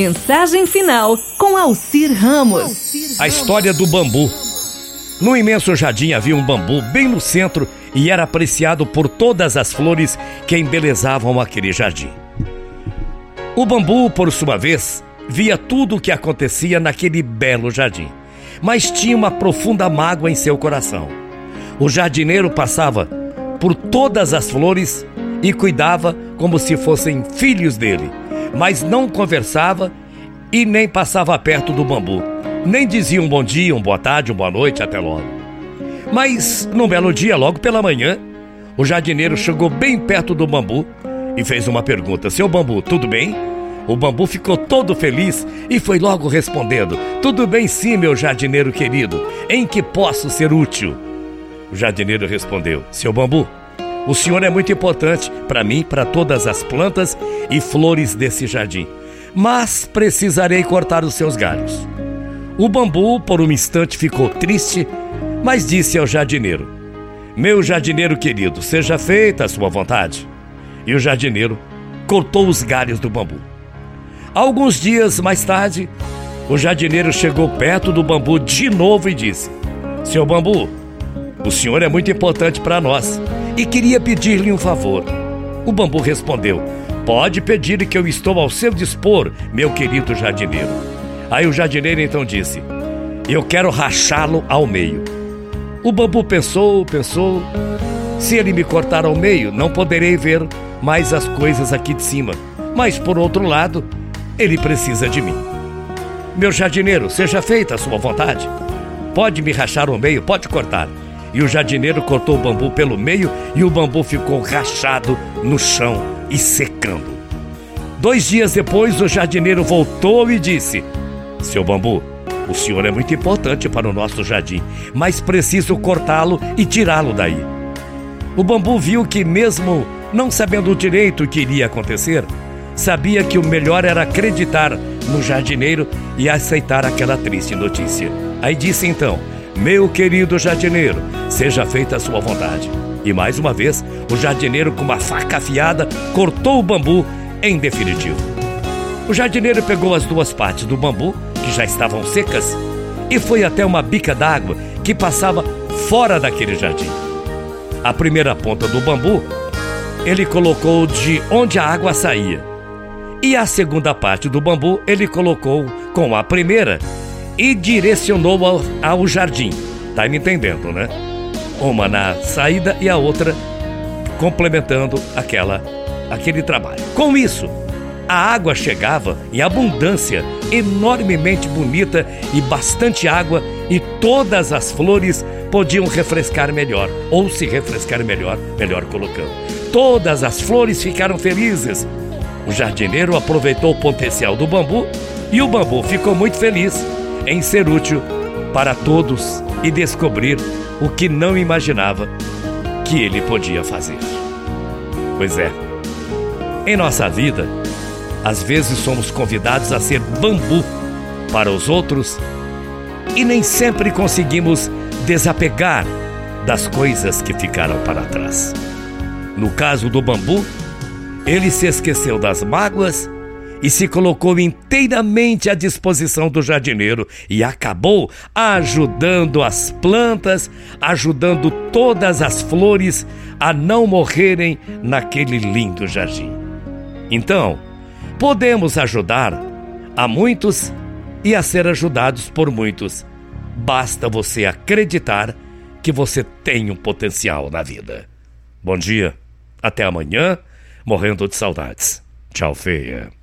Mensagem final com Alcir Ramos. A história do bambu. No imenso jardim havia um bambu bem no centro e era apreciado por todas as flores que embelezavam aquele jardim. O bambu, por sua vez, via tudo o que acontecia naquele belo jardim, mas tinha uma profunda mágoa em seu coração. O jardineiro passava por todas as flores e cuidava como se fossem filhos dele mas não conversava e nem passava perto do bambu. Nem dizia um bom dia, um boa tarde, uma boa noite, até logo. Mas, num belo dia, logo pela manhã, o jardineiro chegou bem perto do bambu e fez uma pergunta: Seu bambu, tudo bem? O bambu ficou todo feliz e foi logo respondendo: Tudo bem, sim, meu jardineiro querido. Em que posso ser útil? O jardineiro respondeu: Seu bambu, o senhor é muito importante para mim, para todas as plantas e flores desse jardim. Mas precisarei cortar os seus galhos. O bambu, por um instante, ficou triste, mas disse ao jardineiro: Meu jardineiro querido, seja feita a sua vontade. E o jardineiro cortou os galhos do bambu. Alguns dias mais tarde, o jardineiro chegou perto do bambu de novo e disse: Seu bambu, o senhor é muito importante para nós e queria pedir-lhe um favor. O bambu respondeu: Pode pedir que eu estou ao seu dispor, meu querido jardineiro. Aí o jardineiro então disse: Eu quero rachá-lo ao meio. O bambu pensou, pensou. Se ele me cortar ao meio, não poderei ver mais as coisas aqui de cima. Mas por outro lado, ele precisa de mim. Meu jardineiro, seja feita a sua vontade. Pode me rachar ao meio, pode cortar. E o jardineiro cortou o bambu pelo meio e o bambu ficou rachado no chão e secando. Dois dias depois, o jardineiro voltou e disse: Seu bambu, o senhor é muito importante para o nosso jardim, mas preciso cortá-lo e tirá-lo daí. O bambu viu que, mesmo não sabendo direito o que iria acontecer, sabia que o melhor era acreditar no jardineiro e aceitar aquela triste notícia. Aí disse então: Meu querido jardineiro, seja feita a sua vontade. E mais uma vez, o jardineiro, com uma faca afiada, cortou o bambu em definitivo. O jardineiro pegou as duas partes do bambu, que já estavam secas, e foi até uma bica d'água que passava fora daquele jardim. A primeira ponta do bambu ele colocou de onde a água saía. E a segunda parte do bambu ele colocou com a primeira e direcionou ao, ao jardim. Tá me entendendo, né? uma na saída e a outra complementando aquela aquele trabalho. Com isso, a água chegava em abundância, enormemente bonita e bastante água, e todas as flores podiam refrescar melhor, ou se refrescar melhor, melhor colocando. Todas as flores ficaram felizes. O jardineiro aproveitou o potencial do bambu e o bambu ficou muito feliz em ser útil para todos e descobrir o que não imaginava que ele podia fazer. Pois é, em nossa vida, às vezes somos convidados a ser bambu para os outros e nem sempre conseguimos desapegar das coisas que ficaram para trás. No caso do bambu, ele se esqueceu das mágoas e se colocou inteiramente à disposição do jardineiro e acabou ajudando as plantas, ajudando todas as flores a não morrerem naquele lindo jardim. Então, podemos ajudar a muitos e a ser ajudados por muitos. Basta você acreditar que você tem um potencial na vida. Bom dia, até amanhã, morrendo de saudades. Tchau, feia.